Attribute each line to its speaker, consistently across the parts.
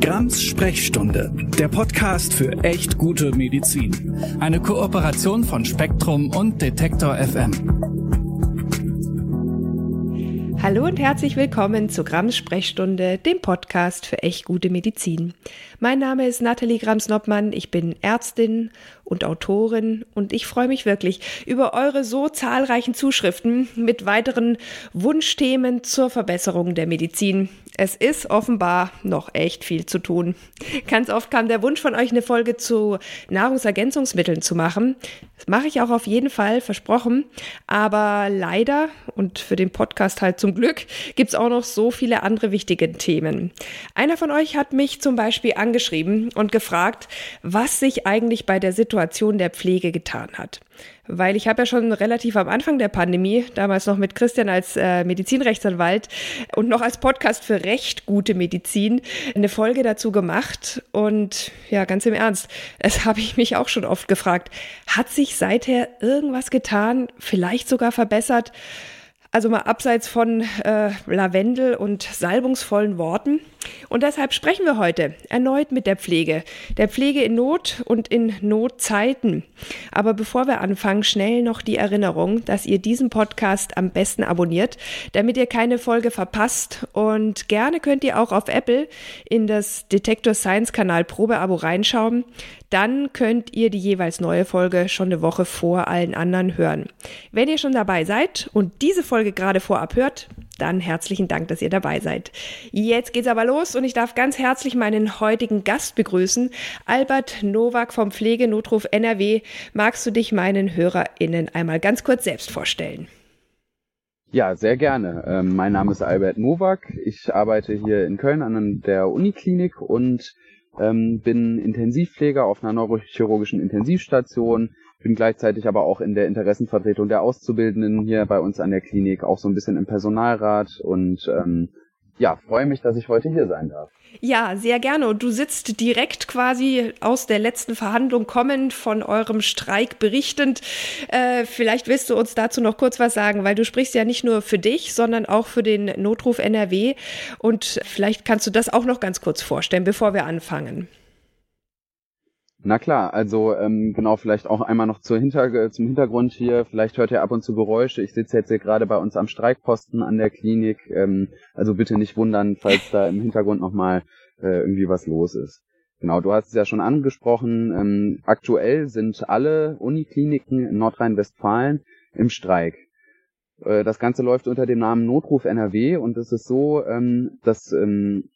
Speaker 1: Grams Sprechstunde, der Podcast für echt gute Medizin. Eine Kooperation von Spektrum und Detektor FM.
Speaker 2: Hallo und herzlich willkommen zu Grams Sprechstunde, dem Podcast für echt gute Medizin. Mein Name ist Nathalie Grams-Noppmann, ich bin Ärztin und Autorin und ich freue mich wirklich über eure so zahlreichen Zuschriften mit weiteren Wunschthemen zur Verbesserung der Medizin. Es ist offenbar noch echt viel zu tun. Ganz oft kam der Wunsch von euch, eine Folge zu Nahrungsergänzungsmitteln zu machen. Das mache ich auch auf jeden Fall, versprochen. Aber leider und für den Podcast halt zum Glück gibt es auch noch so viele andere wichtige Themen. Einer von euch hat mich zum Beispiel angeschrieben und gefragt, was sich eigentlich bei der Situation der Pflege getan hat weil ich habe ja schon relativ am Anfang der Pandemie, damals noch mit Christian als äh, Medizinrechtsanwalt und noch als Podcast für recht gute Medizin, eine Folge dazu gemacht. Und ja, ganz im Ernst, es habe ich mich auch schon oft gefragt, hat sich seither irgendwas getan, vielleicht sogar verbessert? Also mal abseits von äh, Lavendel und salbungsvollen Worten. Und deshalb sprechen wir heute erneut mit der Pflege. Der Pflege in Not und in Notzeiten. Aber bevor wir anfangen, schnell noch die Erinnerung, dass ihr diesen Podcast am besten abonniert, damit ihr keine Folge verpasst. Und gerne könnt ihr auch auf Apple in das Detector Science Kanal Probeabo reinschauen dann könnt ihr die jeweils neue Folge schon eine Woche vor allen anderen hören. Wenn ihr schon dabei seid und diese Folge gerade vorab hört, dann herzlichen Dank, dass ihr dabei seid. Jetzt geht's aber los und ich darf ganz herzlich meinen heutigen Gast begrüßen, Albert Nowak vom Pflegenotruf NRW. Magst du dich meinen HörerInnen einmal ganz kurz selbst vorstellen?
Speaker 3: Ja, sehr gerne. Ähm, mein Name ist Albert Nowak. Ich arbeite hier in Köln an der Uniklinik und ähm, bin Intensivpfleger auf einer neurochirurgischen Intensivstation, bin gleichzeitig aber auch in der Interessenvertretung der Auszubildenden hier bei uns an der Klinik, auch so ein bisschen im Personalrat und ähm, ja, freue mich, dass ich heute hier sein darf.
Speaker 2: Ja, sehr gerne. Und du sitzt direkt quasi aus der letzten Verhandlung kommend von eurem Streik berichtend. Äh, vielleicht willst du uns dazu noch kurz was sagen, weil du sprichst ja nicht nur für dich, sondern auch für den Notruf NRW. Und vielleicht kannst du das auch noch ganz kurz vorstellen, bevor wir anfangen.
Speaker 3: Na klar, also ähm, genau, vielleicht auch einmal noch zur Hinter zum Hintergrund hier. Vielleicht hört ihr ab und zu Geräusche. Ich sitze jetzt hier gerade bei uns am Streikposten an der Klinik. Ähm, also bitte nicht wundern, falls da im Hintergrund nochmal äh, irgendwie was los ist. Genau, du hast es ja schon angesprochen. Ähm, aktuell sind alle Unikliniken in Nordrhein-Westfalen im Streik. Äh, das Ganze läuft unter dem Namen Notruf NRW und es ist so, ähm, dass ähm,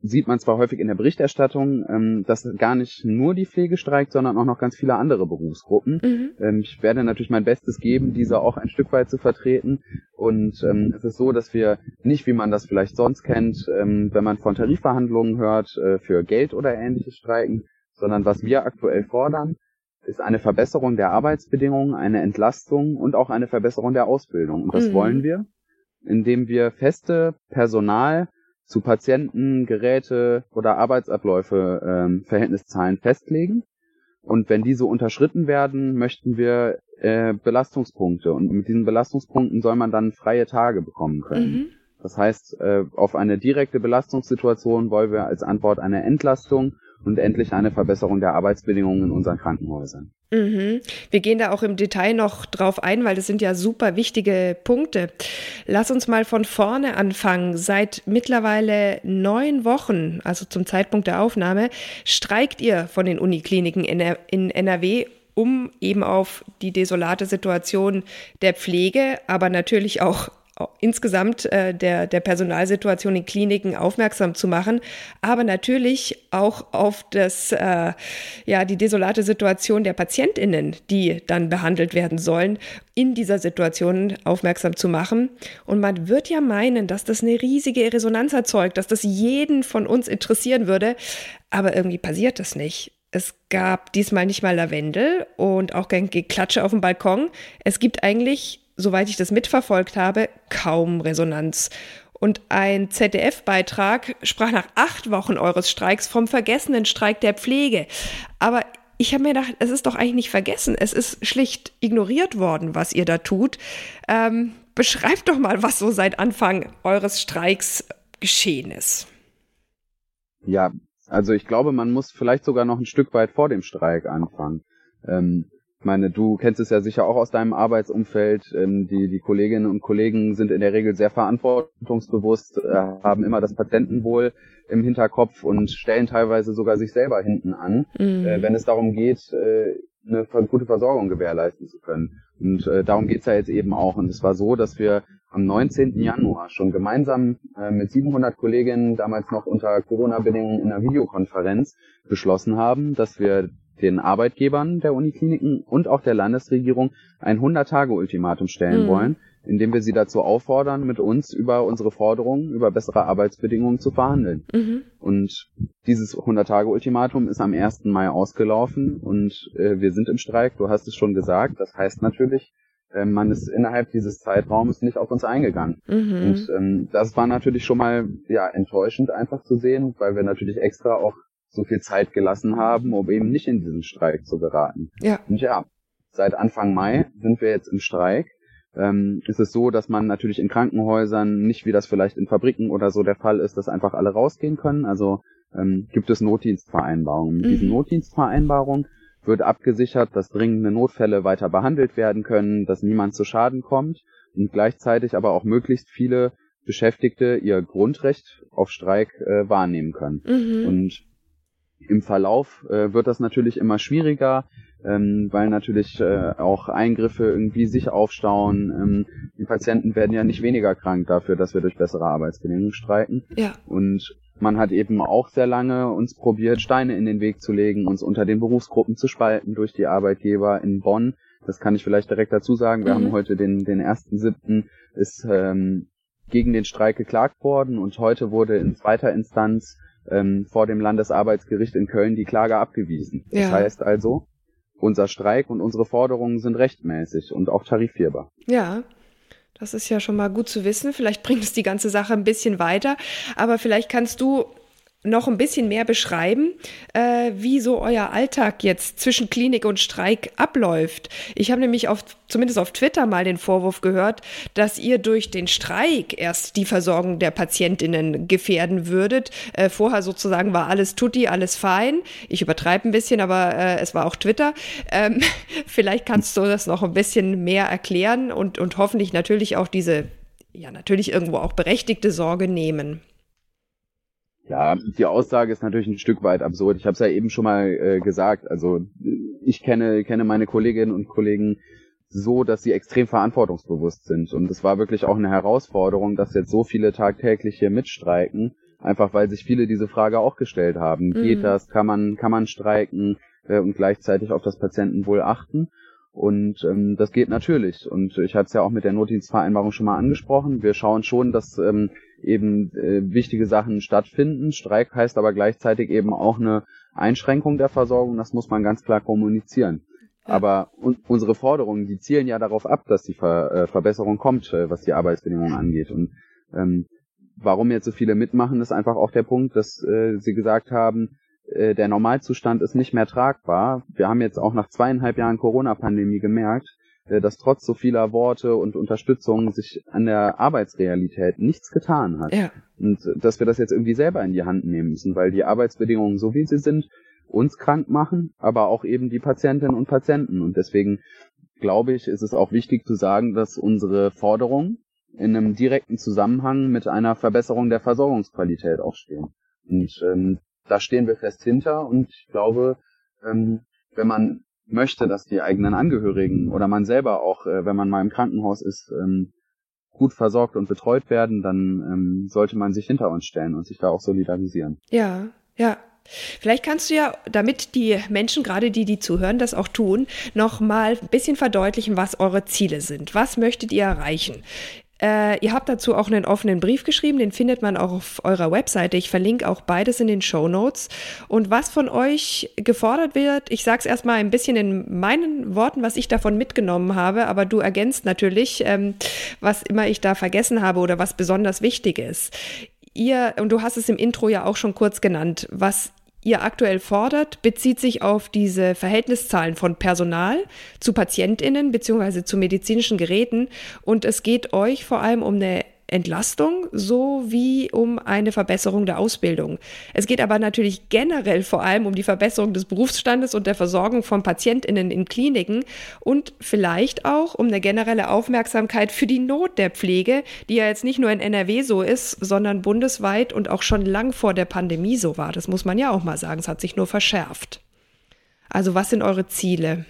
Speaker 3: sieht man zwar häufig in der Berichterstattung, ähm, dass gar nicht nur die Pflege streikt, sondern auch noch ganz viele andere Berufsgruppen. Mhm. Ähm, ich werde natürlich mein Bestes geben, diese auch ein Stück weit zu vertreten. Und ähm, es ist so, dass wir nicht, wie man das vielleicht sonst kennt, wenn man von Tarifverhandlungen hört, äh, für Geld oder ähnliches streiken, sondern was wir aktuell fordern, ist eine Verbesserung der Arbeitsbedingungen, eine Entlastung und auch eine Verbesserung der Ausbildung. Und das mhm. wollen wir, indem wir feste Personal zu Patienten, Geräte oder Arbeitsabläufe ähm, Verhältniszahlen festlegen. Und wenn diese unterschritten werden, möchten wir äh, Belastungspunkte. Und mit diesen Belastungspunkten soll man dann freie Tage bekommen können. Mhm. Das heißt, äh, auf eine direkte Belastungssituation wollen wir als Antwort eine Entlastung und endlich eine Verbesserung der Arbeitsbedingungen in unseren Krankenhäusern.
Speaker 2: Mhm. Wir gehen da auch im Detail noch drauf ein, weil das sind ja super wichtige Punkte. Lass uns mal von vorne anfangen. Seit mittlerweile neun Wochen, also zum Zeitpunkt der Aufnahme, streikt ihr von den Unikliniken in NRW um eben auf die desolate Situation der Pflege, aber natürlich auch insgesamt äh, der, der Personalsituation in Kliniken aufmerksam zu machen, aber natürlich auch auf das, äh, ja, die desolate Situation der PatientInnen, die dann behandelt werden sollen, in dieser Situation aufmerksam zu machen. Und man wird ja meinen, dass das eine riesige Resonanz erzeugt, dass das jeden von uns interessieren würde, aber irgendwie passiert das nicht. Es gab diesmal nicht mal Lavendel und auch kein Geklatsche auf dem Balkon. Es gibt eigentlich soweit ich das mitverfolgt habe, kaum Resonanz. Und ein ZDF-Beitrag sprach nach acht Wochen eures Streiks vom vergessenen Streik der Pflege. Aber ich habe mir gedacht, es ist doch eigentlich nicht vergessen. Es ist schlicht ignoriert worden, was ihr da tut. Ähm, beschreibt doch mal, was so seit Anfang eures Streiks geschehen ist.
Speaker 3: Ja, Also ich glaube, man muss vielleicht sogar noch ein Stück weit vor dem Streik anfangen. Ähm, ich meine, du kennst es ja sicher auch aus deinem Arbeitsumfeld. Ähm, die, die Kolleginnen und Kollegen sind in der Regel sehr verantwortungsbewusst, äh, haben immer das Patientenwohl im Hinterkopf und stellen teilweise sogar sich selber hinten an, mhm. äh, wenn es darum geht, äh, eine gute Versorgung gewährleisten zu können. Und äh, darum geht's ja jetzt eben auch. Und es war so, dass wir am 19. Januar schon gemeinsam äh, mit 700 Kolleginnen, damals noch unter Corona-Bedingungen in einer Videokonferenz, beschlossen haben, dass wir den Arbeitgebern der Unikliniken und auch der Landesregierung ein 100-Tage-Ultimatum stellen mhm. wollen, indem wir sie dazu auffordern, mit uns über unsere Forderungen, über bessere Arbeitsbedingungen zu verhandeln. Mhm. Und dieses 100-Tage-Ultimatum ist am 1. Mai ausgelaufen und äh, wir sind im Streik, du hast es schon gesagt. Das heißt natürlich, äh, man ist innerhalb dieses Zeitraums nicht auf uns eingegangen. Mhm. Und ähm, das war natürlich schon mal ja enttäuschend einfach zu sehen, weil wir natürlich extra auch so viel Zeit gelassen haben, um eben nicht in diesen Streik zu geraten. Ja. Und ja, seit Anfang Mai sind wir jetzt im Streik. Ähm, ist es so, dass man natürlich in Krankenhäusern nicht, wie das vielleicht in Fabriken oder so der Fall ist, dass einfach alle rausgehen können. Also ähm, gibt es Notdienstvereinbarungen. Mit mhm. diesen Notdienstvereinbarungen wird abgesichert, dass dringende Notfälle weiter behandelt werden können, dass niemand zu Schaden kommt und gleichzeitig aber auch möglichst viele Beschäftigte ihr Grundrecht auf Streik äh, wahrnehmen können. Mhm. Und im Verlauf äh, wird das natürlich immer schwieriger, ähm, weil natürlich äh, auch Eingriffe irgendwie sich aufstauen. Ähm, die Patienten werden ja nicht weniger krank dafür, dass wir durch bessere Arbeitsbedingungen streiken. Ja. Und man hat eben auch sehr lange uns probiert, Steine in den Weg zu legen, uns unter den Berufsgruppen zu spalten durch die Arbeitgeber in Bonn. Das kann ich vielleicht direkt dazu sagen. Wir mhm. haben heute den, den ersten siebten ist ähm, gegen den Streik geklagt worden und heute wurde in zweiter Instanz ähm, vor dem Landesarbeitsgericht in Köln die Klage abgewiesen. Ja. Das heißt also, unser Streik und unsere Forderungen sind rechtmäßig und auch tarifierbar.
Speaker 2: Ja. Das ist ja schon mal gut zu wissen. Vielleicht bringt es die ganze Sache ein bisschen weiter. Aber vielleicht kannst du noch ein bisschen mehr beschreiben, äh, wie so euer Alltag jetzt zwischen Klinik und Streik abläuft. Ich habe nämlich auf, zumindest auf Twitter mal den Vorwurf gehört, dass ihr durch den Streik erst die Versorgung der Patientinnen gefährden würdet. Äh, vorher sozusagen war alles tutti, alles fein. Ich übertreibe ein bisschen, aber äh, es war auch Twitter. Ähm, vielleicht kannst du das noch ein bisschen mehr erklären und, und hoffentlich natürlich auch diese, ja, natürlich irgendwo auch berechtigte Sorge nehmen.
Speaker 3: Ja, die Aussage ist natürlich ein Stück weit absurd. Ich habe es ja eben schon mal äh, gesagt. Also ich kenne kenne meine Kolleginnen und Kollegen so, dass sie extrem verantwortungsbewusst sind. Und es war wirklich auch eine Herausforderung, dass jetzt so viele tagtäglich hier mitstreiken, einfach weil sich viele diese Frage auch gestellt haben. Mhm. Geht das? Kann man kann man streiken äh, und gleichzeitig auf das Patientenwohl achten? Und ähm, das geht natürlich. Und ich hatte es ja auch mit der Notdienstvereinbarung schon mal angesprochen. Wir schauen schon, dass ähm, eben äh, wichtige Sachen stattfinden. Streik heißt aber gleichzeitig eben auch eine Einschränkung der Versorgung. Das muss man ganz klar kommunizieren. Ja. Aber un unsere Forderungen, die zielen ja darauf ab, dass die Ver äh, Verbesserung kommt, äh, was die Arbeitsbedingungen angeht. Und ähm, warum jetzt so viele mitmachen, ist einfach auch der Punkt, dass äh, sie gesagt haben, äh, der Normalzustand ist nicht mehr tragbar. Wir haben jetzt auch nach zweieinhalb Jahren Corona-Pandemie gemerkt, dass trotz so vieler Worte und Unterstützung sich an der Arbeitsrealität nichts getan hat. Ja. Und äh, dass wir das jetzt irgendwie selber in die Hand nehmen müssen, weil die Arbeitsbedingungen, so wie sie sind, uns krank machen, aber auch eben die Patientinnen und Patienten. Und deswegen glaube ich, ist es auch wichtig zu sagen, dass unsere Forderungen in einem direkten Zusammenhang mit einer Verbesserung der Versorgungsqualität auch stehen. Und ähm, da stehen wir fest hinter und ich glaube, ähm, wenn man möchte, dass die eigenen Angehörigen oder man selber auch, äh, wenn man mal im Krankenhaus ist, ähm, gut versorgt und betreut werden, dann ähm, sollte man sich hinter uns stellen und sich da auch solidarisieren.
Speaker 2: Ja, ja. Vielleicht kannst du ja, damit die Menschen, gerade die, die zuhören, das auch tun, noch mal ein bisschen verdeutlichen, was eure Ziele sind. Was möchtet ihr erreichen? Äh, ihr habt dazu auch einen offenen Brief geschrieben, den findet man auch auf eurer Webseite. Ich verlinke auch beides in den Show Notes. Und was von euch gefordert wird, ich sage es erstmal ein bisschen in meinen Worten, was ich davon mitgenommen habe, aber du ergänzt natürlich, ähm, was immer ich da vergessen habe oder was besonders wichtig ist. Ihr, und du hast es im Intro ja auch schon kurz genannt, was ihr aktuell fordert, bezieht sich auf diese Verhältniszahlen von Personal zu Patientinnen bzw. zu medizinischen Geräten. Und es geht euch vor allem um eine Entlastung sowie um eine Verbesserung der Ausbildung. Es geht aber natürlich generell vor allem um die Verbesserung des Berufsstandes und der Versorgung von PatientInnen in Kliniken und vielleicht auch um eine generelle Aufmerksamkeit für die Not der Pflege, die ja jetzt nicht nur in NRW so ist, sondern bundesweit und auch schon lang vor der Pandemie so war. Das muss man ja auch mal sagen. Es hat sich nur verschärft. Also was sind eure Ziele?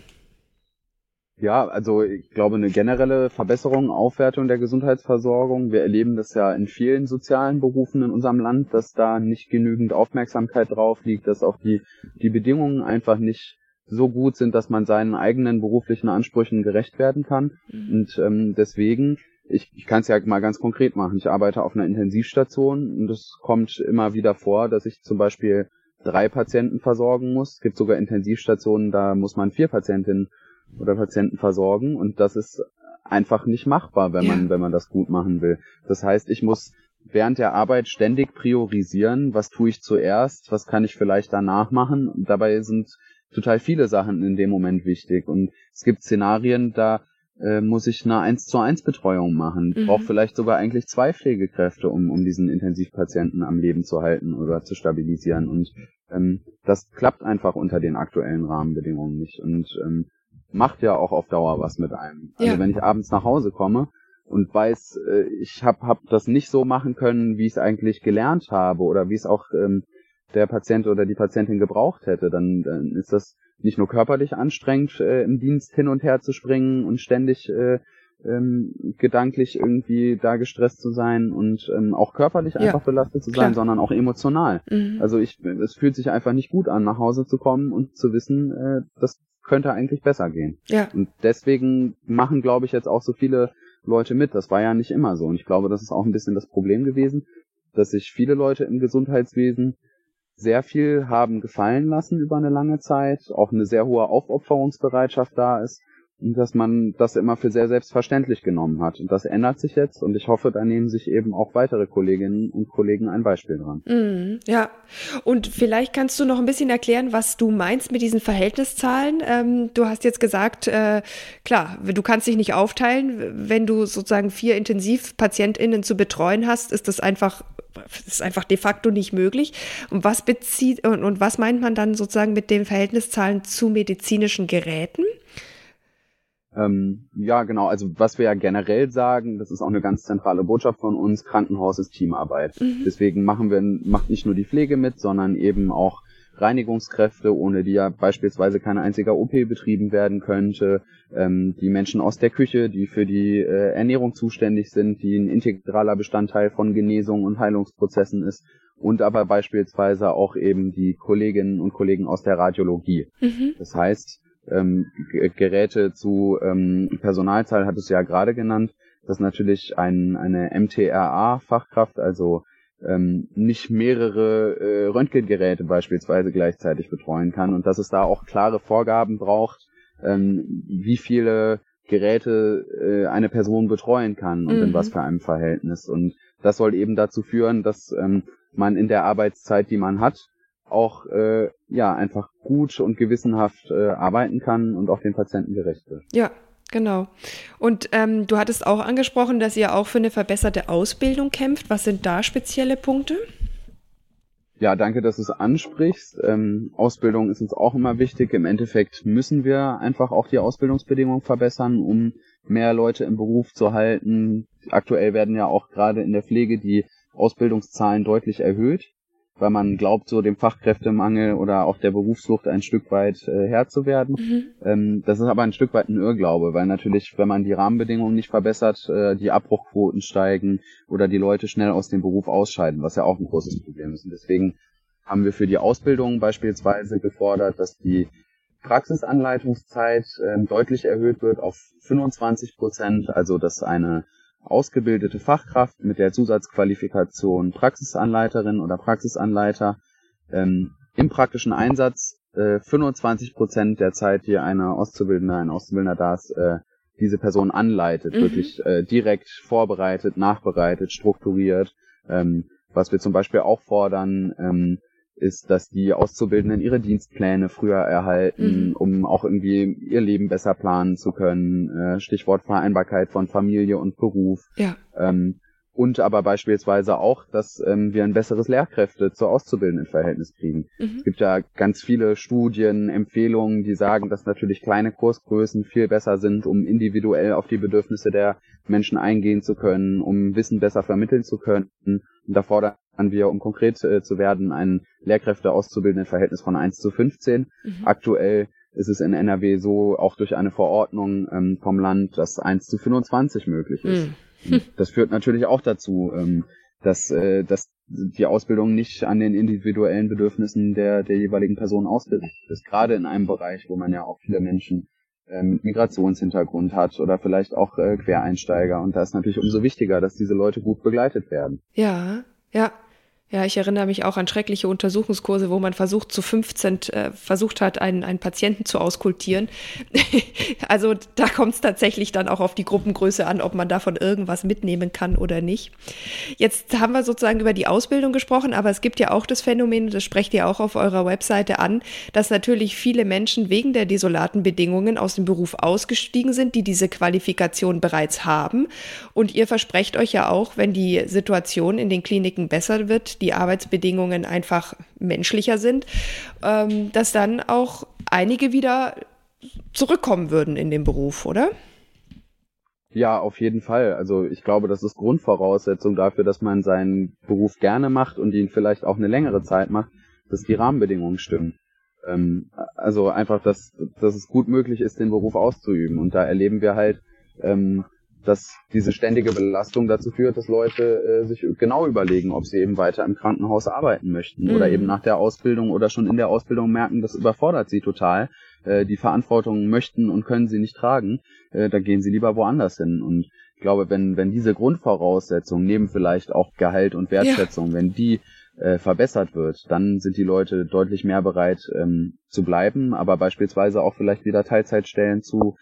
Speaker 3: Ja, also ich glaube eine generelle Verbesserung, Aufwertung der Gesundheitsversorgung. Wir erleben das ja in vielen sozialen Berufen in unserem Land, dass da nicht genügend Aufmerksamkeit drauf liegt, dass auch die, die Bedingungen einfach nicht so gut sind, dass man seinen eigenen beruflichen Ansprüchen gerecht werden kann. Mhm. Und ähm, deswegen, ich, ich kann es ja mal ganz konkret machen. Ich arbeite auf einer Intensivstation und es kommt immer wieder vor, dass ich zum Beispiel drei Patienten versorgen muss. Es gibt sogar Intensivstationen, da muss man vier Patientinnen oder Patienten versorgen und das ist einfach nicht machbar, wenn man, wenn man das gut machen will. Das heißt, ich muss während der Arbeit ständig priorisieren, was tue ich zuerst, was kann ich vielleicht danach machen. Und dabei sind total viele Sachen in dem Moment wichtig. Und es gibt Szenarien, da äh, muss ich eine 1 zu 1 Betreuung machen. Mhm. Brauche vielleicht sogar eigentlich zwei Pflegekräfte, um, um diesen Intensivpatienten am Leben zu halten oder zu stabilisieren. Und ähm, das klappt einfach unter den aktuellen Rahmenbedingungen nicht. Und ähm, macht ja auch auf Dauer was mit einem. Also ja. wenn ich abends nach Hause komme und weiß, äh, ich habe hab das nicht so machen können, wie ich es eigentlich gelernt habe oder wie es auch ähm, der Patient oder die Patientin gebraucht hätte, dann, dann ist das nicht nur körperlich anstrengend, äh, im Dienst hin und her zu springen und ständig äh, ähm, gedanklich irgendwie da gestresst zu sein und ähm, auch körperlich ja, einfach belastet zu sein, klar. sondern auch emotional. Mhm. Also ich, es fühlt sich einfach nicht gut an, nach Hause zu kommen und zu wissen, äh, das könnte eigentlich besser gehen. Ja. Und deswegen machen, glaube ich, jetzt auch so viele Leute mit. Das war ja nicht immer so. Und ich glaube, das ist auch ein bisschen das Problem gewesen, dass sich viele Leute im Gesundheitswesen sehr viel haben gefallen lassen über eine lange Zeit, auch eine sehr hohe Aufopferungsbereitschaft da ist dass man das immer für sehr selbstverständlich genommen hat. Und das ändert sich jetzt und ich hoffe, da nehmen sich eben auch weitere Kolleginnen und Kollegen ein Beispiel dran.
Speaker 2: Mm, ja, und vielleicht kannst du noch ein bisschen erklären, was du meinst mit diesen Verhältniszahlen. Ähm, du hast jetzt gesagt, äh, klar, du kannst dich nicht aufteilen. Wenn du sozusagen vier Intensivpatientinnen zu betreuen hast, ist das einfach ist einfach de facto nicht möglich. Und was bezieht und, und was meint man dann sozusagen mit den Verhältniszahlen zu medizinischen Geräten?
Speaker 3: Ähm, ja, genau. Also was wir ja generell sagen, das ist auch eine ganz zentrale Botschaft von uns, Krankenhaus ist Teamarbeit. Mhm. Deswegen machen wir, macht nicht nur die Pflege mit, sondern eben auch Reinigungskräfte, ohne die ja beispielsweise keine einzige OP betrieben werden könnte, ähm, die Menschen aus der Küche, die für die äh, Ernährung zuständig sind, die ein integraler Bestandteil von Genesung und Heilungsprozessen ist und aber beispielsweise auch eben die Kolleginnen und Kollegen aus der Radiologie. Mhm. Das heißt, ähm, Geräte zu ähm, Personalzahl hat es ja gerade genannt, dass natürlich ein, eine MTRA-Fachkraft, also ähm, nicht mehrere äh, Röntgengeräte beispielsweise gleichzeitig betreuen kann und dass es da auch klare Vorgaben braucht, ähm, wie viele Geräte äh, eine Person betreuen kann und mhm. in was für einem Verhältnis. Und das soll eben dazu führen, dass ähm, man in der Arbeitszeit, die man hat, auch äh, ja einfach gut und gewissenhaft äh, arbeiten kann und auch den Patienten gerecht wird.
Speaker 2: Ja, genau. Und ähm, du hattest auch angesprochen, dass ihr auch für eine verbesserte Ausbildung kämpft. Was sind da spezielle Punkte?
Speaker 3: Ja, danke, dass du es ansprichst. Ähm, Ausbildung ist uns auch immer wichtig. Im Endeffekt müssen wir einfach auch die Ausbildungsbedingungen verbessern, um mehr Leute im Beruf zu halten. Aktuell werden ja auch gerade in der Pflege die Ausbildungszahlen deutlich erhöht weil man glaubt, so dem Fachkräftemangel oder auch der Berufsflucht ein Stück weit äh, Herr zu werden. Mhm. Ähm, das ist aber ein Stück weit ein Irrglaube, weil natürlich, wenn man die Rahmenbedingungen nicht verbessert, äh, die Abbruchquoten steigen oder die Leute schnell aus dem Beruf ausscheiden, was ja auch ein großes Problem ist. Und deswegen haben wir für die Ausbildung beispielsweise gefordert, dass die Praxisanleitungszeit äh, deutlich erhöht wird auf 25 Prozent, also dass eine ausgebildete Fachkraft mit der Zusatzqualifikation Praxisanleiterin oder Praxisanleiter ähm, im praktischen Einsatz äh, 25 Prozent der Zeit, die eine Auszubildende, ein Auszubildender da ist, äh, diese Person anleitet, mhm. wirklich äh, direkt vorbereitet, nachbereitet, strukturiert. Ähm, was wir zum Beispiel auch fordern, ähm, ist, dass die Auszubildenden ihre Dienstpläne früher erhalten, mhm. um auch irgendwie ihr Leben besser planen zu können. Äh, Stichwort Vereinbarkeit von Familie und Beruf. Ja. Ähm, und aber beispielsweise auch, dass ähm, wir ein besseres Lehrkräfte zu auszubildenden Verhältnis kriegen. Mhm. Es gibt ja ganz viele Studien, Empfehlungen, die sagen, dass natürlich kleine Kursgrößen viel besser sind, um individuell auf die Bedürfnisse der Menschen eingehen zu können, um Wissen besser vermitteln zu können. Und da fordern wir, um konkret äh, zu werden, ein Lehrkräfte auszubildenden Verhältnis von 1 zu 15. Mhm. Aktuell ist es in NRW so, auch durch eine Verordnung ähm, vom Land, dass 1 zu 25 möglich ist. Mhm. Das führt natürlich auch dazu, ähm, dass, äh, dass die Ausbildung nicht an den individuellen Bedürfnissen der, der jeweiligen Person ausgerichtet ist. Gerade in einem Bereich, wo man ja auch viele Menschen äh, mit Migrationshintergrund hat oder vielleicht auch äh, Quereinsteiger. Und da ist natürlich umso wichtiger, dass diese Leute gut begleitet werden.
Speaker 2: Ja, ja. Ja, ich erinnere mich auch an schreckliche Untersuchungskurse, wo man versucht, zu 15 äh, versucht hat, einen, einen Patienten zu auskultieren. also da kommt es tatsächlich dann auch auf die Gruppengröße an, ob man davon irgendwas mitnehmen kann oder nicht. Jetzt haben wir sozusagen über die Ausbildung gesprochen, aber es gibt ja auch das Phänomen, das sprecht ihr auch auf eurer Webseite an, dass natürlich viele Menschen wegen der desolaten Bedingungen aus dem Beruf ausgestiegen sind, die diese Qualifikation bereits haben. Und ihr versprecht euch ja auch, wenn die Situation in den Kliniken besser wird, die Arbeitsbedingungen einfach menschlicher sind, ähm, dass dann auch einige wieder zurückkommen würden in den Beruf, oder?
Speaker 3: Ja, auf jeden Fall. Also ich glaube, das ist Grundvoraussetzung dafür, dass man seinen Beruf gerne macht und ihn vielleicht auch eine längere Zeit macht, dass die Rahmenbedingungen stimmen. Ähm, also einfach, dass, dass es gut möglich ist, den Beruf auszuüben. Und da erleben wir halt, ähm, dass diese ständige Belastung dazu führt, dass Leute äh, sich genau überlegen, ob sie eben weiter im Krankenhaus arbeiten möchten mhm. oder eben nach der Ausbildung oder schon in der Ausbildung merken, das überfordert sie total. Äh, die Verantwortung möchten und können sie nicht tragen. Äh, da gehen sie lieber woanders hin. Und ich glaube, wenn, wenn diese Grundvoraussetzungen neben vielleicht auch Gehalt und Wertschätzung, ja. wenn die äh, verbessert wird, dann sind die Leute deutlich mehr bereit ähm, zu bleiben, aber beispielsweise auch vielleicht wieder Teilzeitstellen zu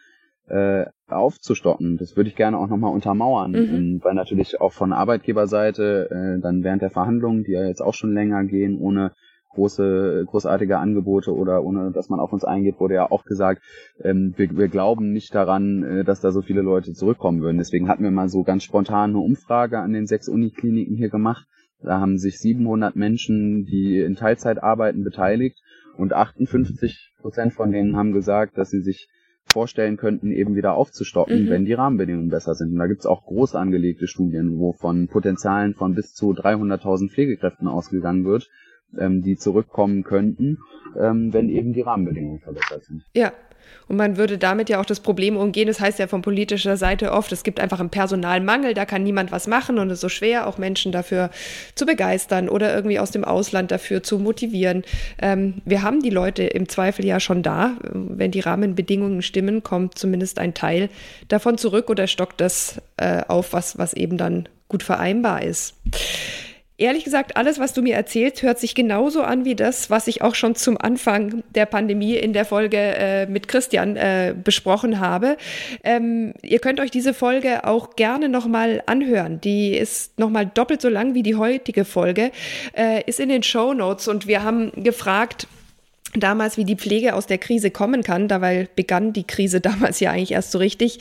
Speaker 3: äh, aufzustocken. Das würde ich gerne auch nochmal untermauern, mhm. Ähm, weil natürlich auch von Arbeitgeberseite äh, dann während der Verhandlungen, die ja jetzt auch schon länger gehen, ohne große, großartige Angebote oder ohne dass man auf uns eingeht, wurde ja auch gesagt, ähm, wir, wir glauben nicht daran, äh, dass da so viele Leute zurückkommen würden. Deswegen hatten wir mal so ganz spontan eine Umfrage an den sechs Unikliniken hier gemacht. Da haben sich 700 Menschen, die in Teilzeit arbeiten, beteiligt und 58 Prozent von denen haben gesagt, dass sie sich vorstellen könnten, eben wieder aufzustocken, mhm. wenn die Rahmenbedingungen besser sind. Und da gibt es auch groß angelegte Studien, wo von Potenzialen von bis zu 300.000 Pflegekräften ausgegangen wird, ähm, die zurückkommen könnten, ähm, wenn eben die Rahmenbedingungen verbessert sind.
Speaker 2: Ja, und man würde damit ja auch das Problem umgehen. Das heißt ja von politischer Seite oft, es gibt einfach einen Personalmangel, da kann niemand was machen und es ist so schwer, auch Menschen dafür zu begeistern oder irgendwie aus dem Ausland dafür zu motivieren. Ähm, wir haben die Leute im Zweifel ja schon da. Wenn die Rahmenbedingungen stimmen, kommt zumindest ein Teil davon zurück oder stockt das äh, auf, was, was eben dann gut vereinbar ist. Ehrlich gesagt, alles, was du mir erzählst, hört sich genauso an wie das, was ich auch schon zum Anfang der Pandemie in der Folge äh, mit Christian äh, besprochen habe. Ähm, ihr könnt euch diese Folge auch gerne nochmal anhören. Die ist nochmal doppelt so lang wie die heutige Folge, äh, ist in den Show Notes und wir haben gefragt, damals, wie die Pflege aus der Krise kommen kann. Dabei begann die Krise damals ja eigentlich erst so richtig.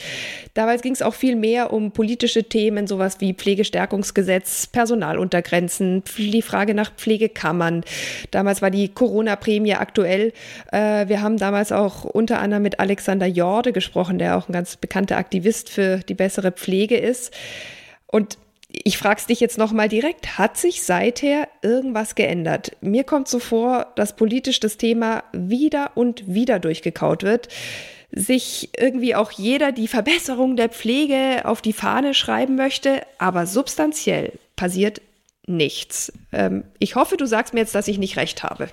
Speaker 2: Damals ging es auch viel mehr um politische Themen, sowas wie Pflegestärkungsgesetz, Personaluntergrenzen, die Frage nach Pflegekammern. Damals war die Corona-Prämie aktuell. Äh, wir haben damals auch unter anderem mit Alexander Jorde gesprochen, der auch ein ganz bekannter Aktivist für die bessere Pflege ist. Und ich frage es dich jetzt nochmal direkt, hat sich seither irgendwas geändert? Mir kommt so vor, dass politisch das Thema wieder und wieder durchgekaut wird, sich irgendwie auch jeder die Verbesserung der Pflege auf die Fahne schreiben möchte, aber substanziell passiert nichts. Ähm, ich hoffe, du sagst mir jetzt, dass ich nicht recht habe.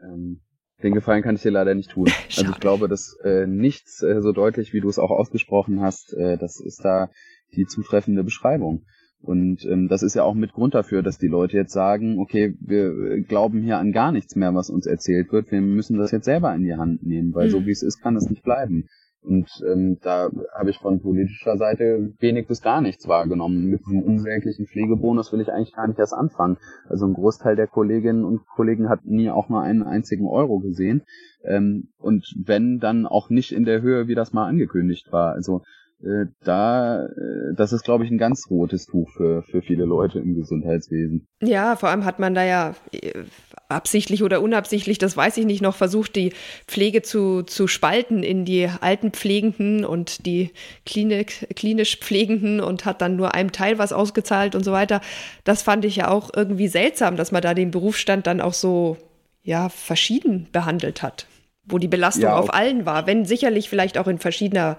Speaker 3: Ähm, den Gefallen kann ich dir leider nicht tun. also ich glaube, dass äh, nichts äh, so deutlich, wie du es auch ausgesprochen hast, äh, das ist da die zutreffende Beschreibung. Und ähm, das ist ja auch mit Grund dafür, dass die Leute jetzt sagen, okay, wir glauben hier an gar nichts mehr, was uns erzählt wird. Wir müssen das jetzt selber in die Hand nehmen, weil mhm. so wie es ist, kann es nicht bleiben. Und ähm, da habe ich von politischer Seite wenig bis gar nichts wahrgenommen. Mit diesem unsäglichen Pflegebonus will ich eigentlich gar nicht erst anfangen. Also ein Großteil der Kolleginnen und Kollegen hat nie auch nur einen einzigen Euro gesehen. Ähm, und wenn, dann auch nicht in der Höhe, wie das mal angekündigt war. Also äh, da, äh, das ist, glaube ich, ein ganz rotes Tuch für, für viele Leute im Gesundheitswesen.
Speaker 2: Ja, vor allem hat man da ja äh, absichtlich oder unabsichtlich, das weiß ich nicht, noch versucht, die Pflege zu, zu spalten in die alten Pflegenden und die Klinik, klinisch Pflegenden und hat dann nur einem Teil was ausgezahlt und so weiter. Das fand ich ja auch irgendwie seltsam, dass man da den Berufsstand dann auch so, ja, verschieden behandelt hat, wo die Belastung ja, auf allen war, wenn sicherlich vielleicht auch in verschiedener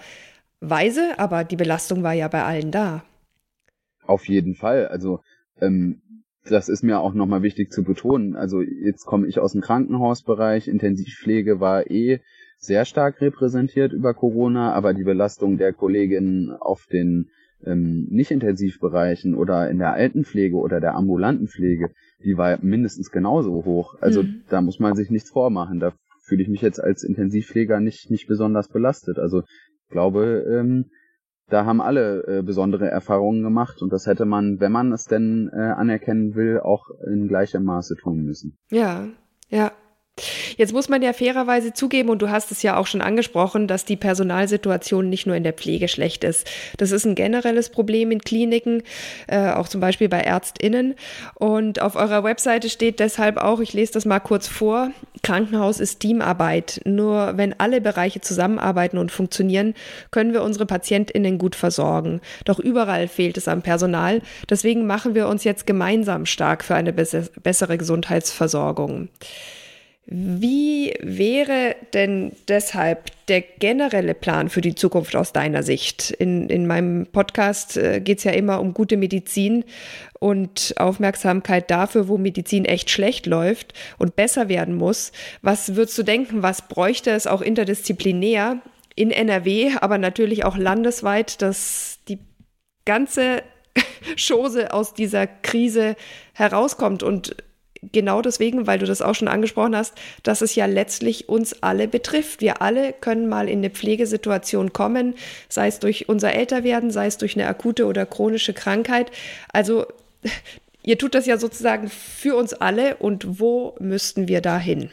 Speaker 2: Weise, aber die Belastung war ja bei allen da.
Speaker 3: Auf jeden Fall. Also ähm, das ist mir auch nochmal wichtig zu betonen. Also jetzt komme ich aus dem Krankenhausbereich, Intensivpflege war eh sehr stark repräsentiert über Corona, aber die Belastung der Kolleginnen auf den ähm, Nicht-Intensivbereichen oder in der Altenpflege oder der ambulanten Pflege, die war mindestens genauso hoch. Also mhm. da muss man sich nichts vormachen. Da fühle ich mich jetzt als Intensivpfleger nicht, nicht besonders belastet. Also glaube, ähm, da haben alle äh, besondere Erfahrungen gemacht und das hätte man, wenn man es denn äh, anerkennen will, auch in gleichem Maße tun müssen.
Speaker 2: Ja, ja. Jetzt muss man ja fairerweise zugeben, und du hast es ja auch schon angesprochen, dass die Personalsituation nicht nur in der Pflege schlecht ist. Das ist ein generelles Problem in Kliniken, äh, auch zum Beispiel bei ÄrztInnen. Und auf eurer Webseite steht deshalb auch, ich lese das mal kurz vor, Krankenhaus ist Teamarbeit. Nur wenn alle Bereiche zusammenarbeiten und funktionieren, können wir unsere PatientInnen gut versorgen. Doch überall fehlt es am Personal. Deswegen machen wir uns jetzt gemeinsam stark für eine bessere Gesundheitsversorgung. Wie wäre denn deshalb der generelle Plan für die Zukunft aus deiner Sicht? In, in meinem Podcast äh, geht es ja immer um gute Medizin und Aufmerksamkeit dafür, wo Medizin echt schlecht läuft und besser werden muss. Was würdest du denken, was bräuchte es auch interdisziplinär in NRW, aber natürlich auch landesweit, dass die ganze Chose aus dieser Krise herauskommt und genau deswegen, weil du das auch schon angesprochen hast, dass es ja letztlich uns alle betrifft. Wir alle können mal in eine Pflegesituation kommen, sei es durch unser Älterwerden, sei es durch eine akute oder chronische Krankheit. Also ihr tut das ja sozusagen für uns alle und wo müssten wir da hin?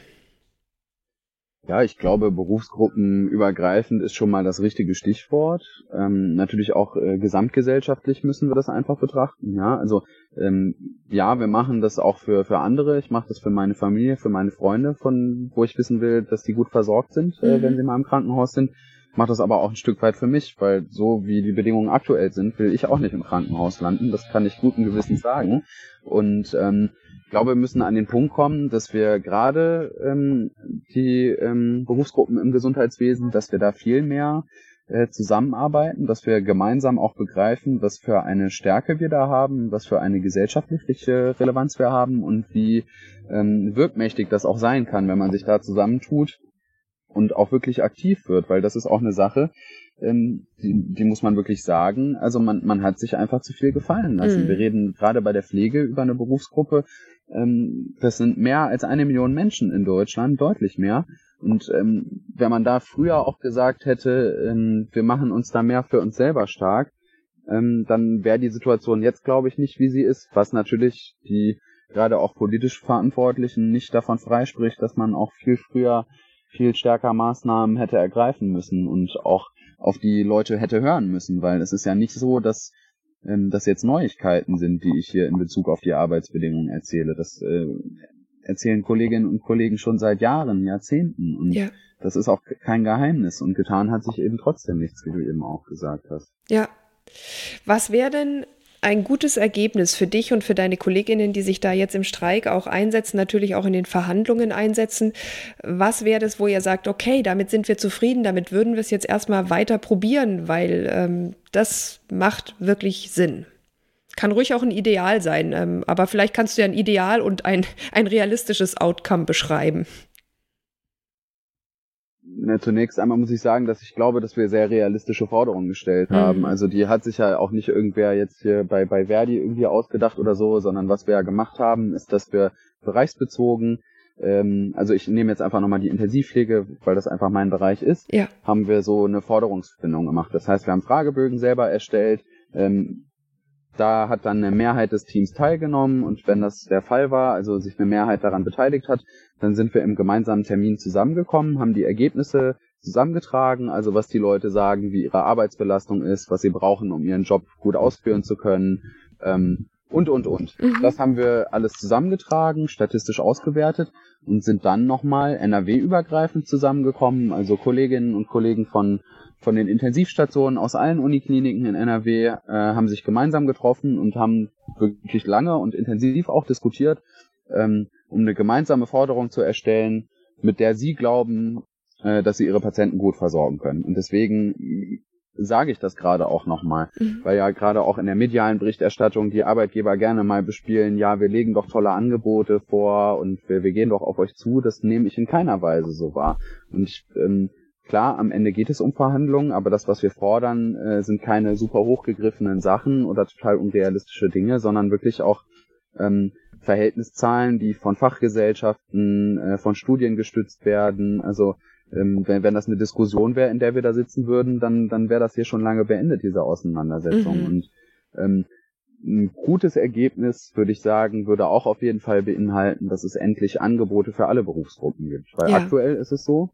Speaker 3: Ja, ich glaube, berufsgruppenübergreifend ist schon mal das richtige Stichwort. Ähm, natürlich auch äh, gesamtgesellschaftlich müssen wir das einfach betrachten. Ja, also ähm, ja, wir machen das auch für für andere. Ich mache das für meine Familie, für meine Freunde, von wo ich wissen will, dass die gut versorgt sind, äh, mhm. wenn sie mal im Krankenhaus sind. Mache das aber auch ein Stück weit für mich, weil so wie die Bedingungen aktuell sind, will ich auch nicht im Krankenhaus landen. Das kann ich guten Gewissens sagen. Und ähm, ich glaube, wir müssen an den Punkt kommen, dass wir gerade ähm, die ähm, Berufsgruppen im Gesundheitswesen, dass wir da viel mehr äh, zusammenarbeiten, dass wir gemeinsam auch begreifen, was für eine Stärke wir da haben, was für eine gesellschaftliche Relevanz wir haben und wie ähm, wirkmächtig das auch sein kann, wenn man sich da zusammentut und auch wirklich aktiv wird, weil das ist auch eine Sache, ähm, die, die muss man wirklich sagen. Also man, man hat sich einfach zu viel gefallen lassen. Mhm. Wir reden gerade bei der Pflege über eine Berufsgruppe, ähm, das sind mehr als eine Million Menschen in Deutschland, deutlich mehr. Und ähm, wenn man da früher auch gesagt hätte, ähm, wir machen uns da mehr für uns selber stark, ähm, dann wäre die Situation jetzt, glaube ich, nicht, wie sie ist, was natürlich die gerade auch politisch Verantwortlichen nicht davon freispricht, dass man auch viel früher, viel stärker Maßnahmen hätte ergreifen müssen und auch auf die Leute hätte hören müssen, weil es ist ja nicht so, dass ähm, das jetzt Neuigkeiten sind, die ich hier in Bezug auf die Arbeitsbedingungen erzähle. Das äh, erzählen Kolleginnen und Kollegen schon seit Jahren, Jahrzehnten. Und ja. das ist auch kein Geheimnis. Und getan hat sich eben trotzdem nichts, wie du eben auch gesagt hast.
Speaker 2: Ja. Was wäre denn ein gutes Ergebnis für dich und für deine Kolleginnen, die sich da jetzt im Streik auch einsetzen, natürlich auch in den Verhandlungen einsetzen. Was wäre das, wo ihr sagt, okay, damit sind wir zufrieden, damit würden wir es jetzt erstmal weiter probieren, weil ähm, das macht wirklich Sinn. Kann ruhig auch ein Ideal sein, ähm, aber vielleicht kannst du ja ein Ideal und ein, ein realistisches Outcome beschreiben.
Speaker 3: Na, zunächst einmal muss ich sagen, dass ich glaube, dass wir sehr realistische Forderungen gestellt mhm. haben. Also die hat sich ja auch nicht irgendwer jetzt hier bei, bei Verdi irgendwie ausgedacht oder so, sondern was wir ja gemacht haben, ist, dass wir bereichsbezogen, ähm, also ich nehme jetzt einfach nochmal die Intensivpflege, weil das einfach mein Bereich ist, ja. haben wir so eine Forderungsfindung gemacht. Das heißt, wir haben Fragebögen selber erstellt, ähm, da hat dann eine Mehrheit des Teams teilgenommen und wenn das der Fall war, also sich eine Mehrheit daran beteiligt hat, dann sind wir im gemeinsamen Termin zusammengekommen, haben die Ergebnisse zusammengetragen, also was die Leute sagen, wie ihre Arbeitsbelastung ist, was sie brauchen, um ihren Job gut ausführen zu können ähm, und, und, und. Mhm. Das haben wir alles zusammengetragen, statistisch ausgewertet und sind dann nochmal NRW-übergreifend zusammengekommen, also Kolleginnen und Kollegen von von den Intensivstationen aus allen Unikliniken in NRW äh, haben sich gemeinsam getroffen und haben wirklich lange und intensiv auch diskutiert, ähm, um eine gemeinsame Forderung zu erstellen, mit der sie glauben, äh, dass sie ihre Patienten gut versorgen können. Und deswegen sage ich das gerade auch nochmal, mhm. weil ja gerade auch in der medialen Berichterstattung die Arbeitgeber gerne mal bespielen, ja, wir legen doch tolle Angebote vor und wir, wir gehen doch auf euch zu, das nehme ich in keiner Weise so wahr. Und ich ähm, Klar, am Ende geht es um Verhandlungen, aber das, was wir fordern, äh, sind keine super hochgegriffenen Sachen oder total unrealistische Dinge, sondern wirklich auch ähm, Verhältniszahlen, die von Fachgesellschaften, äh, von Studien gestützt werden. Also ähm, wenn, wenn das eine Diskussion wäre, in der wir da sitzen würden, dann, dann wäre das hier schon lange beendet, diese Auseinandersetzung. Mhm. Und ähm, ein gutes Ergebnis, würde ich sagen, würde auch auf jeden Fall beinhalten, dass es endlich Angebote für alle Berufsgruppen gibt. Weil ja. aktuell ist es so,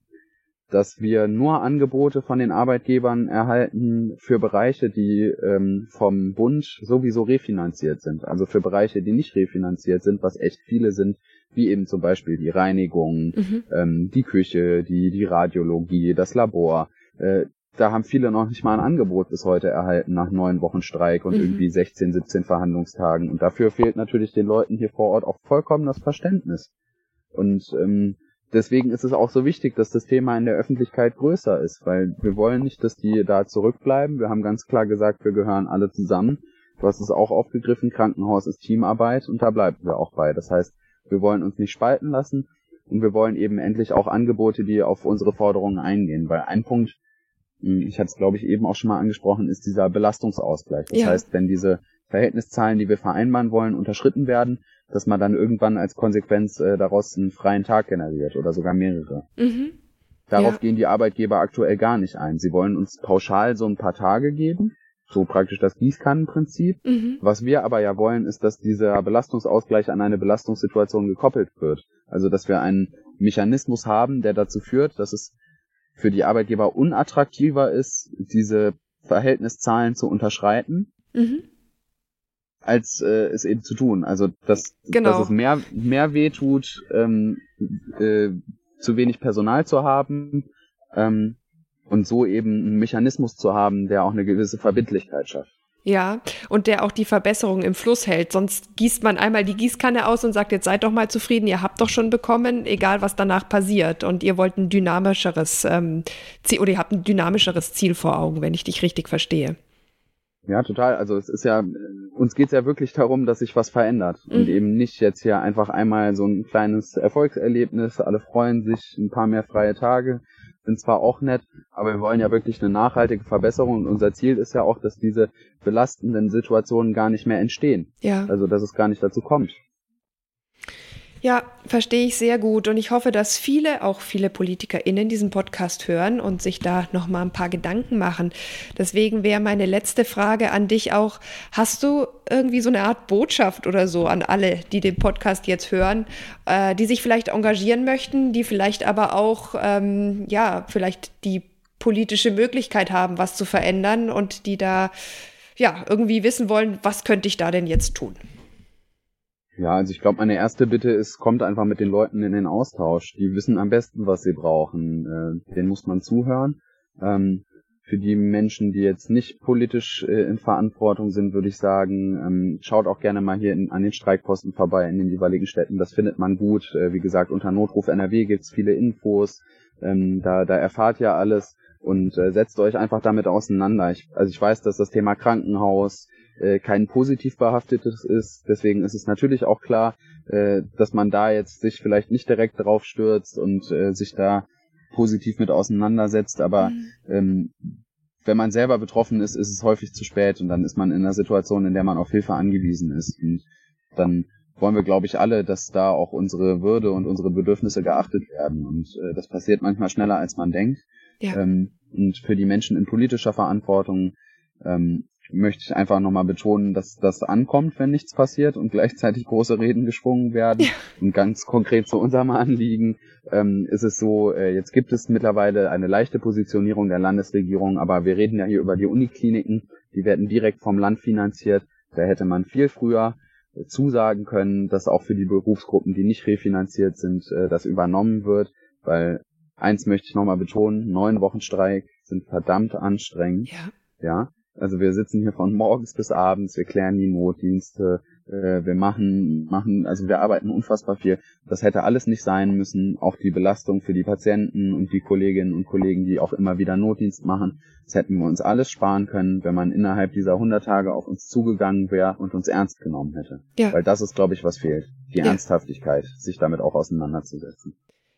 Speaker 3: dass wir nur Angebote von den Arbeitgebern erhalten für Bereiche, die ähm, vom Bund sowieso refinanziert sind. Also für Bereiche, die nicht refinanziert sind, was echt viele sind, wie eben zum Beispiel die Reinigung, mhm. ähm, die Küche, die, die Radiologie, das Labor. Äh, da haben viele noch nicht mal ein Angebot bis heute erhalten nach neun Wochen Streik und mhm. irgendwie 16, 17 Verhandlungstagen. Und dafür fehlt natürlich den Leuten hier vor Ort auch vollkommen das Verständnis. Und ähm, deswegen ist es auch so wichtig, dass das Thema in der Öffentlichkeit größer ist, weil wir wollen nicht, dass die da zurückbleiben. Wir haben ganz klar gesagt, wir gehören alle zusammen. Du hast es auch aufgegriffen, Krankenhaus ist Teamarbeit und da bleiben wir auch bei. Das heißt, wir wollen uns nicht spalten lassen und wir wollen eben endlich auch Angebote, die auf unsere Forderungen eingehen, weil ein Punkt, hm, ich hatte es glaube ich eben auch schon mal angesprochen, ist dieser Belastungsausgleich. Das ja. heißt, wenn diese Verhältniszahlen, die wir vereinbaren wollen, unterschritten werden, dass man dann irgendwann als Konsequenz äh, daraus einen freien Tag generiert oder sogar mehrere. Mhm. Darauf ja. gehen die Arbeitgeber aktuell gar nicht ein. Sie wollen uns pauschal so ein paar Tage geben, so praktisch das Gießkannenprinzip. Mhm. Was wir aber ja wollen, ist, dass dieser Belastungsausgleich an eine Belastungssituation gekoppelt wird. Also dass wir einen Mechanismus haben, der dazu führt, dass es für die Arbeitgeber unattraktiver ist, diese Verhältniszahlen zu unterschreiten. Mhm als äh, es eben zu tun. Also dass, genau. dass es mehr mehr weh tut, ähm, äh, zu wenig Personal zu haben ähm, und so eben einen Mechanismus zu haben, der auch eine gewisse Verbindlichkeit schafft.
Speaker 2: Ja, und der auch die Verbesserung im Fluss hält. Sonst gießt man einmal die Gießkanne aus und sagt, jetzt seid doch mal zufrieden, ihr habt doch schon bekommen, egal was danach passiert. Und ihr wollt ein dynamischeres ähm, Ziel oder ihr habt ein dynamischeres Ziel vor Augen, wenn ich dich richtig verstehe.
Speaker 3: Ja, total. Also es ist ja, uns geht's ja wirklich darum, dass sich was verändert mhm. und eben nicht jetzt hier einfach einmal so ein kleines Erfolgserlebnis, alle freuen sich, ein paar mehr freie Tage, sind zwar auch nett, aber wir wollen ja wirklich eine nachhaltige Verbesserung und unser Ziel ist ja auch, dass diese belastenden Situationen gar nicht mehr entstehen. Ja. Also dass es gar nicht dazu kommt.
Speaker 2: Ja, verstehe ich sehr gut und ich hoffe, dass viele, auch viele PolitikerInnen diesen Podcast hören und sich da nochmal ein paar Gedanken machen. Deswegen wäre meine letzte Frage an dich auch, hast du irgendwie so eine Art Botschaft oder so an alle, die den Podcast jetzt hören, äh, die sich vielleicht engagieren möchten, die vielleicht aber auch, ähm, ja, vielleicht die politische Möglichkeit haben, was zu verändern und die da, ja, irgendwie wissen wollen, was könnte ich da denn jetzt tun?
Speaker 3: Ja, also ich glaube, meine erste Bitte ist, kommt einfach mit den Leuten in den Austausch. Die wissen am besten, was sie brauchen. Äh, denen muss man zuhören. Ähm, für die Menschen, die jetzt nicht politisch äh, in Verantwortung sind, würde ich sagen, ähm, schaut auch gerne mal hier in, an den Streikposten vorbei in den jeweiligen Städten. Das findet man gut. Äh, wie gesagt, unter Notruf NRW gibt's viele Infos. Ähm, da, da erfahrt ihr alles und äh, setzt euch einfach damit auseinander. Ich, also ich weiß, dass das Thema Krankenhaus, äh, kein positiv behaftetes ist. Deswegen ist es natürlich auch klar, äh, dass man da jetzt sich vielleicht nicht direkt drauf stürzt und äh, sich da positiv mit auseinandersetzt. Aber mhm. ähm, wenn man selber betroffen ist, ist es häufig zu spät und dann ist man in einer Situation, in der man auf Hilfe angewiesen ist. Und dann wollen wir, glaube ich, alle, dass da auch unsere Würde und unsere Bedürfnisse geachtet werden. Und äh, das passiert manchmal schneller, als man denkt. Ja. Ähm, und für die Menschen in politischer Verantwortung ähm, möchte ich einfach nochmal betonen, dass das ankommt, wenn nichts passiert und gleichzeitig große Reden geschwungen werden. Ja. Und ganz konkret zu unserem Anliegen ähm, ist es so, äh, jetzt gibt es mittlerweile eine leichte Positionierung der Landesregierung, aber wir reden ja hier über die Unikliniken, die werden direkt vom Land finanziert. Da hätte man viel früher äh, zusagen können, dass auch für die Berufsgruppen, die nicht refinanziert sind, äh, das übernommen wird, weil eins möchte ich nochmal betonen, neun Wochen Streik sind verdammt anstrengend. Ja. Ja. Also wir sitzen hier von morgens bis abends, wir klären die Notdienste, äh, wir machen, machen, also wir arbeiten unfassbar viel. Das hätte alles nicht sein müssen. Auch die Belastung für die Patienten und die Kolleginnen und Kollegen, die auch immer wieder Notdienst machen. Das hätten wir uns alles sparen können, wenn man innerhalb dieser 100 Tage auf uns zugegangen wäre und uns ernst genommen hätte. Ja. Weil das ist, glaube ich, was fehlt. Die ja. Ernsthaftigkeit, sich damit auch auseinanderzusetzen.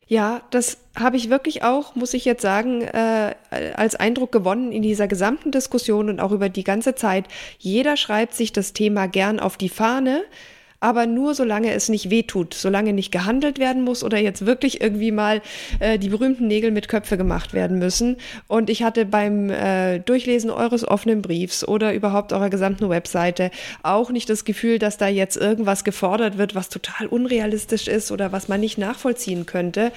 Speaker 2: Ja, das habe ich wirklich auch, muss ich jetzt sagen, äh, als Eindruck gewonnen in dieser gesamten Diskussion und auch über die ganze Zeit. Jeder schreibt sich das Thema gern auf die Fahne, aber nur solange es nicht wehtut, solange nicht gehandelt werden muss oder jetzt wirklich irgendwie mal äh, die berühmten Nägel mit Köpfe gemacht werden müssen. Und ich hatte beim äh, Durchlesen eures offenen Briefs oder überhaupt eurer gesamten Webseite auch nicht das Gefühl, dass da jetzt irgendwas gefordert wird, was total unrealistisch ist oder was man nicht nachvollziehen könnte.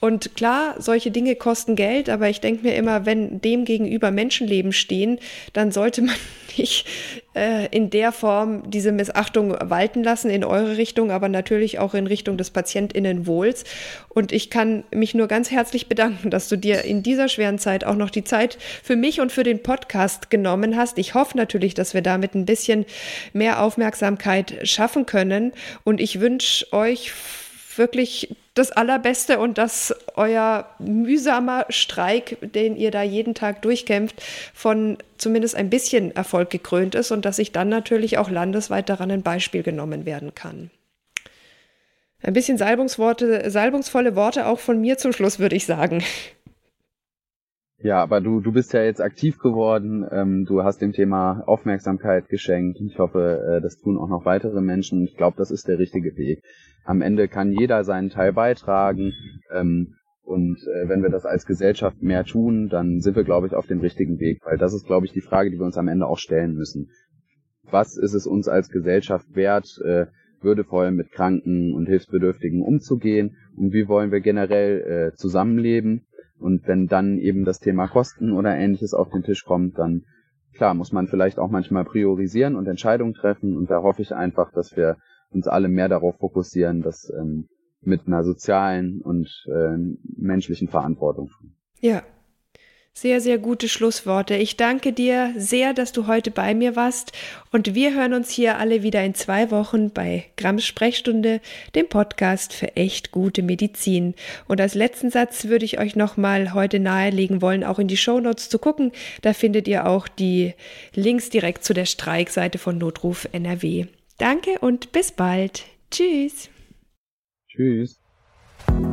Speaker 2: Und klar, solche Dinge kosten Geld, aber ich denke mir immer, wenn dem gegenüber Menschenleben stehen, dann sollte man nicht äh, in der Form diese Missachtung walten lassen in eure Richtung, aber natürlich auch in Richtung des Patientinnenwohls. Und ich kann mich nur ganz herzlich bedanken, dass du dir in dieser schweren Zeit auch noch die Zeit für mich und für den Podcast genommen hast. Ich hoffe natürlich, dass wir damit ein bisschen mehr Aufmerksamkeit schaffen können. Und ich wünsche euch wirklich das Allerbeste und dass euer mühsamer Streik, den ihr da jeden Tag durchkämpft, von zumindest ein bisschen Erfolg gekrönt ist und dass sich dann natürlich auch landesweit daran ein Beispiel genommen werden kann. Ein bisschen Salbungsworte, salbungsvolle Worte auch von mir zum Schluss, würde ich sagen.
Speaker 3: Ja, aber du, du bist ja jetzt aktiv geworden, ähm, du hast dem Thema Aufmerksamkeit geschenkt. Ich hoffe, äh, das tun auch noch weitere Menschen. Ich glaube, das ist der richtige Weg. Am Ende kann jeder seinen Teil beitragen. Ähm, und äh, wenn wir das als Gesellschaft mehr tun, dann sind wir, glaube ich, auf dem richtigen Weg. Weil das ist, glaube ich, die Frage, die wir uns am Ende auch stellen müssen. Was ist es uns als Gesellschaft wert, äh, würdevoll mit Kranken und Hilfsbedürftigen umzugehen? Und wie wollen wir generell äh, zusammenleben? Und wenn dann eben das Thema Kosten oder ähnliches auf den Tisch kommt, dann klar muss man vielleicht auch manchmal priorisieren und Entscheidungen treffen. Und da hoffe ich einfach, dass wir uns alle mehr darauf fokussieren, das ähm, mit einer sozialen und äh, menschlichen Verantwortung.
Speaker 2: Ja, sehr, sehr gute Schlussworte. Ich danke dir sehr, dass du heute bei mir warst und wir hören uns hier alle wieder in zwei Wochen bei Grams Sprechstunde, dem Podcast für echt gute Medizin. Und als letzten Satz würde ich euch nochmal heute nahelegen wollen, auch in die Shownotes zu gucken. Da findet ihr auch die Links direkt zu der Streikseite von Notruf NRW. Danke und bis bald. Tschüss.
Speaker 3: Tschüss.